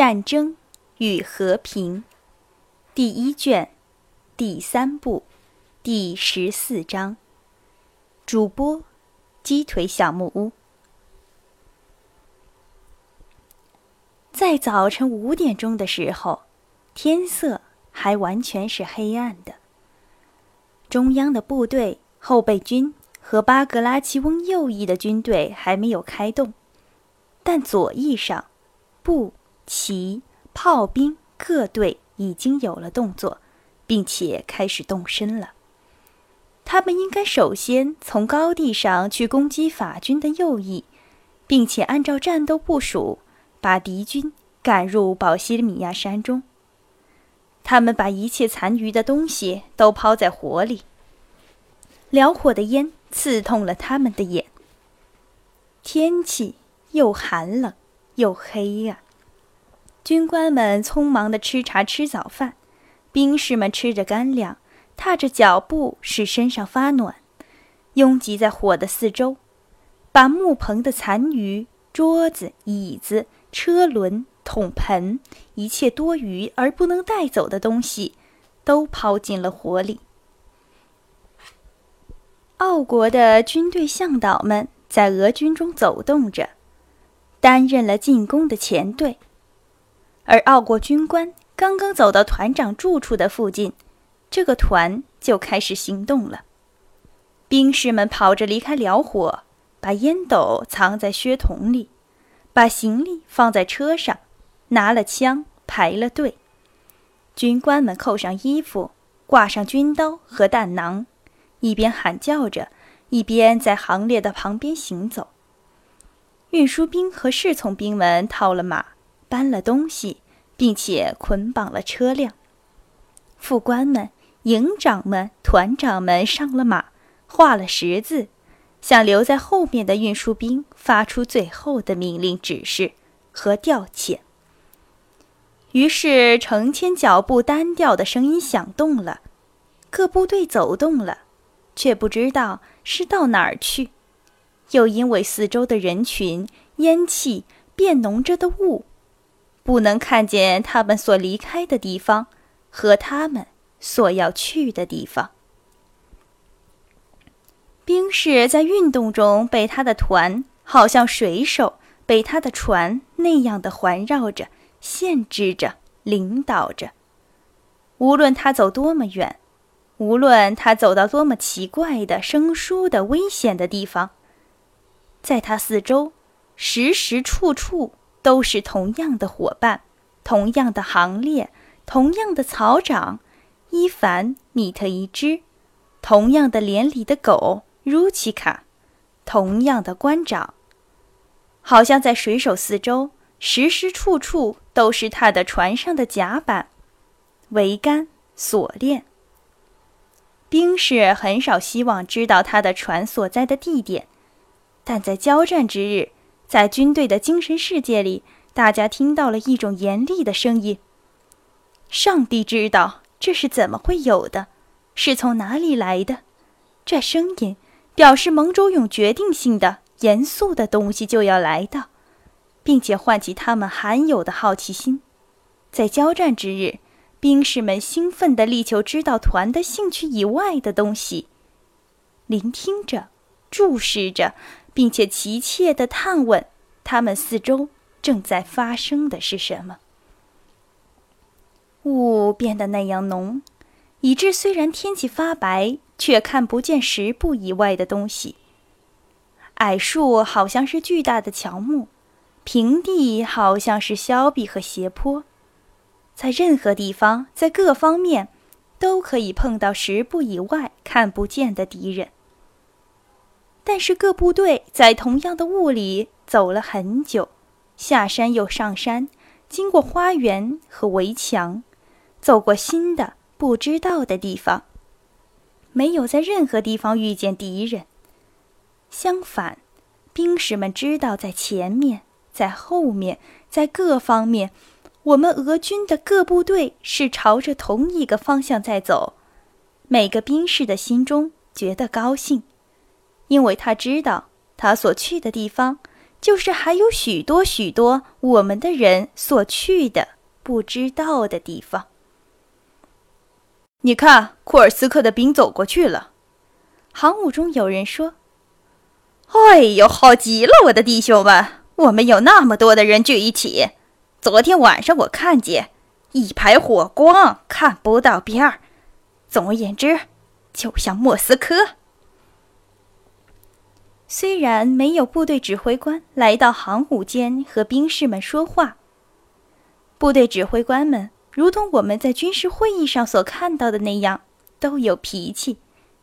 战争与和平，第一卷，第三部，第十四章。主播：鸡腿小木屋。在早晨五点钟的时候，天色还完全是黑暗的。中央的部队、后备军和巴格拉奇翁右翼的军队还没有开动，但左翼上，步、骑、炮兵各队已经有了动作，并且开始动身了。他们应该首先从高地上去攻击法军的右翼，并且按照战斗部署，把敌军赶入保西米亚山中。他们把一切残余的东西都抛在火里。燎火的烟刺痛了他们的眼。天气又寒冷又黑呀。军官们匆忙地吃茶吃早饭，兵士们吃着干粮。踏着脚步，使身上发暖，拥挤在火的四周，把木棚的残余、桌子、椅子、车轮、桶盆，一切多余而不能带走的东西，都抛进了火里。奥国的军队向导们在俄军中走动着，担任了进攻的前队，而奥国军官刚刚走到团长住处的附近。这个团就开始行动了。兵士们跑着离开辽火，把烟斗藏在靴筒里，把行李放在车上，拿了枪排了队。军官们扣上衣服，挂上军刀和弹囊，一边喊叫着，一边在行列的旁边行走。运输兵和侍从兵们套了马，搬了东西，并且捆绑了车辆。副官们。营长们、团长们上了马，画了十字，向留在后面的运输兵发出最后的命令指示和调遣。于是，成千脚步单调的声音响动了，各部队走动了，却不知道是到哪儿去，又因为四周的人群、烟气、变浓着的雾，不能看见他们所离开的地方和他们。所要去的地方。兵士在运动中被他的团，好像水手被他的船那样的环绕着、限制着、领导着。无论他走多么远，无论他走到多么奇怪的、生疏的、危险的地方，在他四周，时时处处都是同样的伙伴，同样的行列，同样的草长。伊凡·米特一只，同样的连里的狗如奇卡，同样的官长，好像在水手四周，时时处处都是他的船上的甲板、桅杆、锁链。兵士很少希望知道他的船所在的地点，但在交战之日，在军队的精神世界里，大家听到了一种严厉的声音：“上帝知道。”这是怎么会有的？是从哪里来的？这声音表示蒙周勇决定性的、严肃的东西就要来到，并且唤起他们罕有的好奇心。在交战之日，兵士们兴奋地力求知道团的兴趣以外的东西，聆听着、注视着，并且急切地探问他们四周正在发生的是什么。雾变得那样浓，以致虽然天气发白，却看不见十步以外的东西。矮树好像是巨大的乔木，平地好像是峭壁和斜坡，在任何地方，在各方面，都可以碰到十步以外看不见的敌人。但是各部队在同样的雾里走了很久，下山又上山，经过花园和围墙。走过新的不知道的地方，没有在任何地方遇见敌人。相反，兵士们知道在前面、在后面、在各方面，我们俄军的各部队是朝着同一个方向在走。每个兵士的心中觉得高兴，因为他知道他所去的地方就是还有许多许多我们的人所去的不知道的地方。你看，库尔斯克的兵走过去了。航母中有人说：“哎呦，好极了，我的弟兄们！我们有那么多的人聚一起。昨天晚上我看见一排火光，看不到边儿。总而言之，就像莫斯科。”虽然没有部队指挥官来到航母间和兵士们说话，部队指挥官们。如同我们在军事会议上所看到的那样，都有脾气，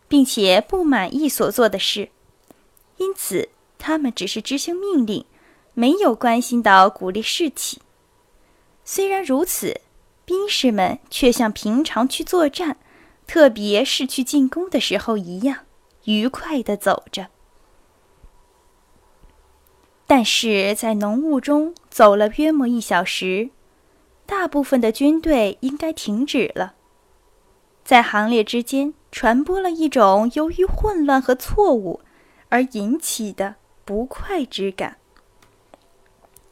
并且不满意所做的事，因此他们只是执行命令，没有关心到鼓励士气。虽然如此，兵士们却像平常去作战，特别是去进攻的时候一样，愉快地走着。但是在浓雾中走了约莫一小时。大部分的军队应该停止了，在行列之间传播了一种由于混乱和错误而引起的不快之感。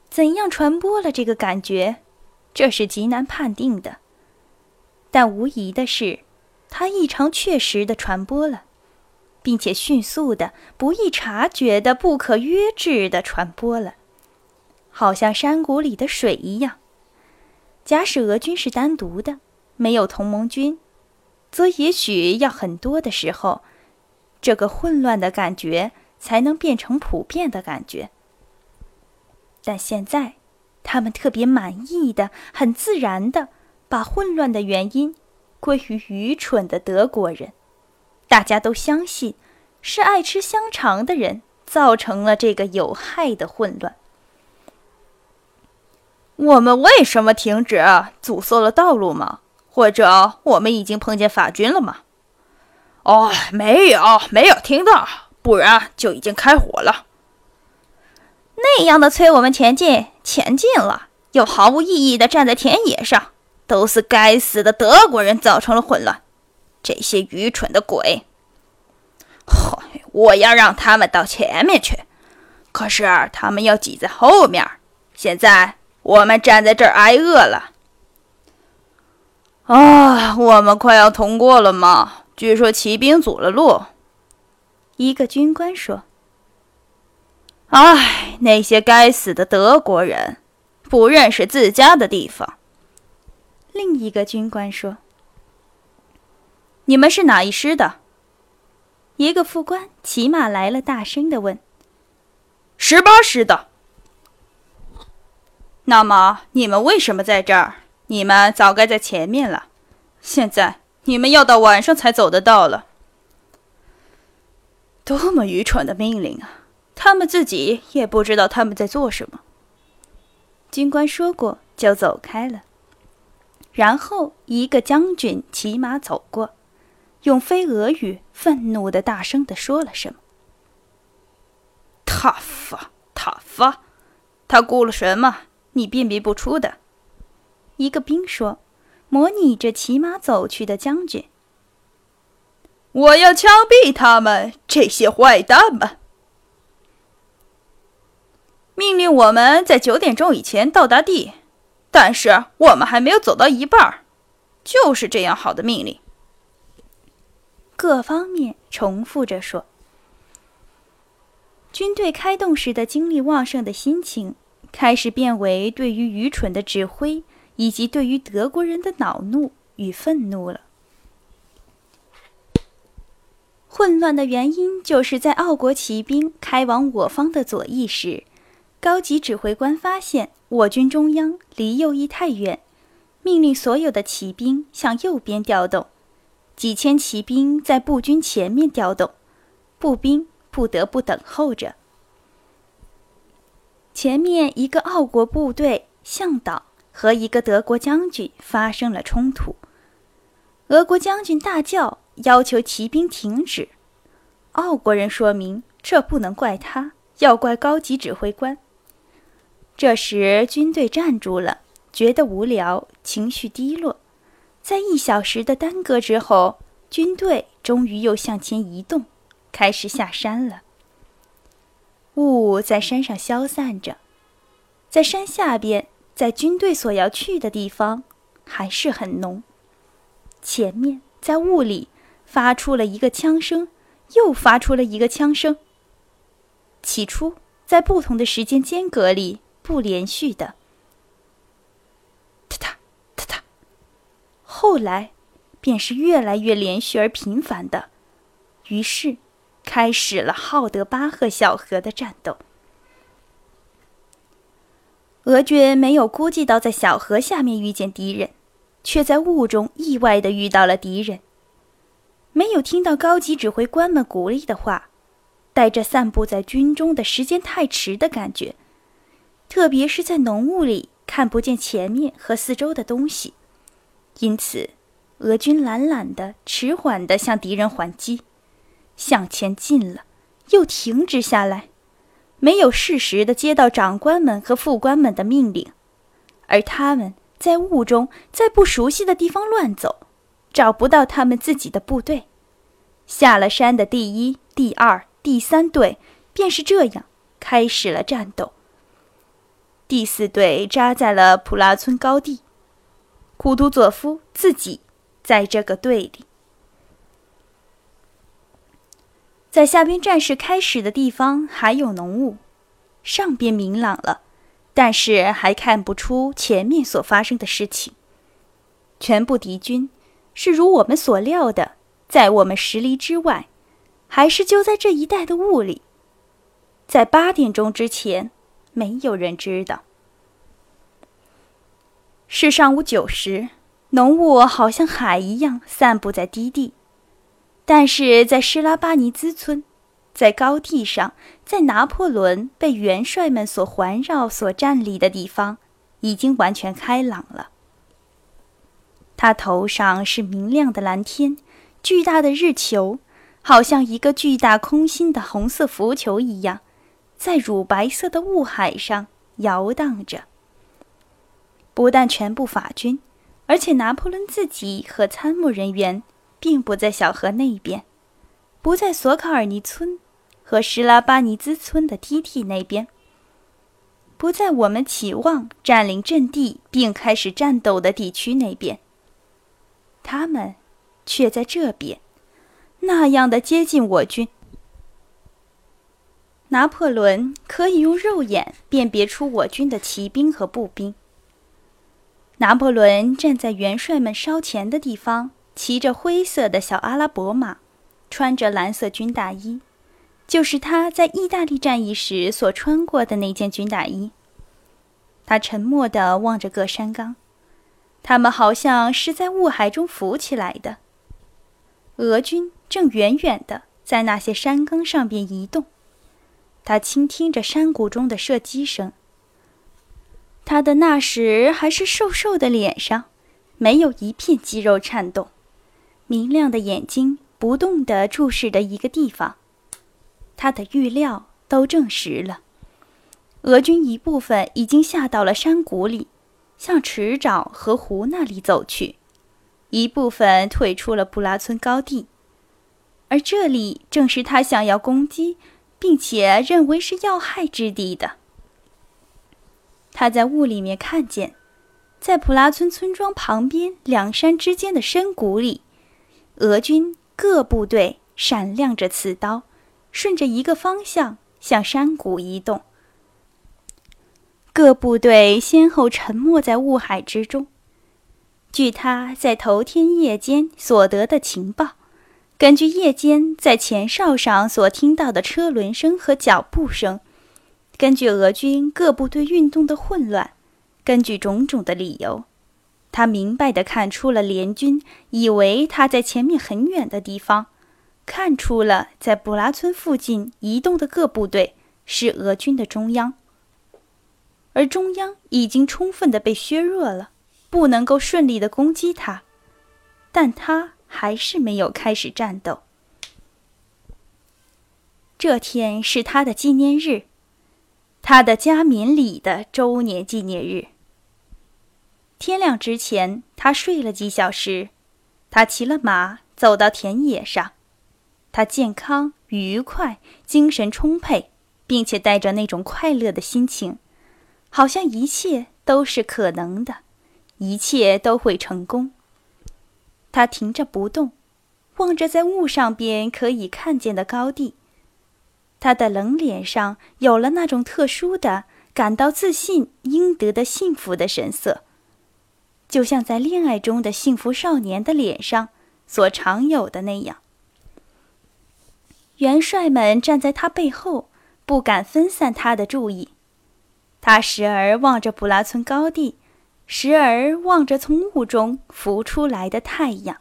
怎样传播了这个感觉，这是极难判定的。但无疑的是，它异常确实的传播了，并且迅速的、不易察觉的、不可约制的传播了，好像山谷里的水一样。假使俄军是单独的，没有同盟军，则也许要很多的时候，这个混乱的感觉才能变成普遍的感觉。但现在，他们特别满意的、很自然的把混乱的原因归于愚蠢的德国人。大家都相信，是爱吃香肠的人造成了这个有害的混乱。我们为什么停止？阻塞了道路吗？或者我们已经碰见法军了吗？哦，没有，没有听到，不然就已经开火了。那样的催我们前进，前进了，又毫无意义的站在田野上，都是该死的德国人造成了混乱。这些愚蠢的鬼！嗨，我要让他们到前面去，可是他们要挤在后面。现在。我们站在这儿挨饿了。啊，我们快要通过了吗？据说骑兵阻了路。一个军官说：“唉，那些该死的德国人，不认识自家的地方。”另一个军官说：“你们是哪一师的？”一个副官骑马来了，大声的问：“十八师的。”那么你们为什么在这儿？你们早该在前面了。现在你们要到晚上才走得到了。多么愚蠢的命令啊！他们自己也不知道他们在做什么。军官说过就走开了。然后一个将军骑马走过，用飞蛾语愤怒的大声的说了什么。塔发，塔发，他雇了什么？你辨别不出的，一个兵说，模拟着骑马走去的将军。我要枪毙他们这些坏蛋们！命令我们在九点钟以前到达地，但是我们还没有走到一半，就是这样好的命令。各方面重复着说，军队开动时的精力旺盛的心情。开始变为对于愚蠢的指挥，以及对于德国人的恼怒与愤怒了。混乱的原因就是在奥国骑兵开往我方的左翼时，高级指挥官发现我军中央离右翼太远，命令所有的骑兵向右边调动，几千骑兵在步军前面调动，步兵不得不等候着。前面一个奥国部队向导和一个德国将军发生了冲突，俄国将军大叫，要求骑兵停止。奥国人说明这不能怪他，要怪高级指挥官。这时军队站住了，觉得无聊，情绪低落。在一小时的耽搁之后，军队终于又向前移动，开始下山了。雾在山上消散着，在山下边，在军队所要去的地方，还是很浓。前面在雾里发出了一个枪声，又发出了一个枪声。起初在不同的时间间隔里不连续的，后来便是越来越连续而频繁的，于是。开始了浩德巴赫小河的战斗。俄军没有估计到在小河下面遇见敌人，却在雾中意外的遇到了敌人。没有听到高级指挥官们鼓励的话，带着散布在军中的时间太迟的感觉，特别是在浓雾里看不见前面和四周的东西，因此，俄军懒懒的、迟缓的向敌人还击。向前进了，又停止下来，没有适时的接到长官们和副官们的命令，而他们在雾中，在不熟悉的地方乱走，找不到他们自己的部队。下了山的第一、第二、第三队便是这样开始了战斗。第四队扎在了普拉村高地，库图佐夫自己在这个队里。在下边战事开始的地方还有浓雾，上边明朗了，但是还看不出前面所发生的事情。全部敌军是如我们所料的，在我们十里之外，还是就在这一带的雾里。在八点钟之前，没有人知道。是上午九时，浓雾好像海一样散布在低地。但是在施拉巴尼兹村，在高地上，在拿破仑被元帅们所环绕、所站立的地方，已经完全开朗了。他头上是明亮的蓝天，巨大的日球，好像一个巨大空心的红色浮球一样，在乳白色的雾海上摇荡着。不但全部法军，而且拿破仑自己和参谋人员。并不在小河那边，不在索卡尔尼村和施拉巴尼兹村的梯梯那边，不在我们期望占领阵地并开始战斗的地区那边。他们却在这边，那样的接近我军。拿破仑可以用肉眼辨别出我军的骑兵和步兵。拿破仑站在元帅们烧钱的地方。骑着灰色的小阿拉伯马，穿着蓝色军大衣，就是他在意大利战役时所穿过的那件军大衣。他沉默地望着各山岗，他们好像是在雾海中浮起来的。俄军正远远地在那些山岗上边移动。他倾听着山谷中的射击声。他的那时还是瘦瘦的脸上，没有一片肌肉颤动。明亮的眼睛不动地注视着一个地方，他的预料都证实了。俄军一部分已经下到了山谷里，向池沼和湖那里走去；一部分退出了布拉村高地，而这里正是他想要攻击，并且认为是要害之地的。他在雾里面看见，在普拉村村庄旁边两山之间的深谷里。俄军各部队闪亮着刺刀，顺着一个方向向山谷移动。各部队先后沉没在雾海之中。据他在头天夜间所得的情报，根据夜间在前哨上所听到的车轮声和脚步声，根据俄军各部队运动的混乱，根据种种的理由。他明白地看出了联军以为他在前面很远的地方，看出了在布拉村附近移动的各部队是俄军的中央，而中央已经充分地被削弱了，不能够顺利地攻击他，但他还是没有开始战斗。这天是他的纪念日，他的加冕礼的周年纪念日。天亮之前，他睡了几小时。他骑了马，走到田野上。他健康、愉快、精神充沛，并且带着那种快乐的心情，好像一切都是可能的，一切都会成功。他停着不动，望着在雾上边可以看见的高地。他的冷脸上有了那种特殊的、感到自信、应得的幸福的神色，就像在恋爱中的幸福少年的脸上所常有的那样。元帅们站在他背后，不敢分散他的注意。他时而望着布拉村高地，时而望着从雾中浮出来的太阳。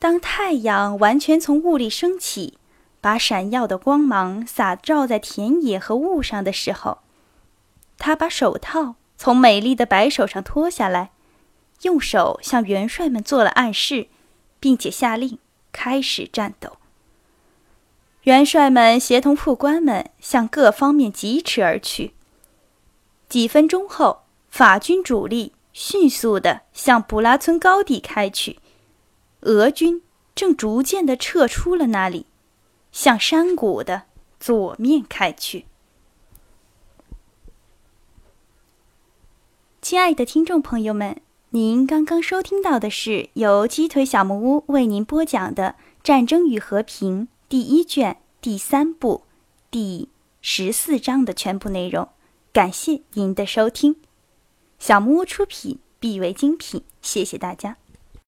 当太阳完全从雾里升起，把闪耀的光芒洒照在田野和雾上的时候，他把手套从美丽的白手上脱下来，用手向元帅们做了暗示，并且下令开始战斗。元帅们协同副官们向各方面疾驰而去。几分钟后，法军主力迅速地向布拉村高地开去。俄军正逐渐地撤出了那里，向山谷的左面开去。亲爱的听众朋友们，您刚刚收听到的是由鸡腿小木屋为您播讲的《战争与和平》第一卷第三部第十四章的全部内容。感谢您的收听，小木屋出品，必为精品。谢谢大家。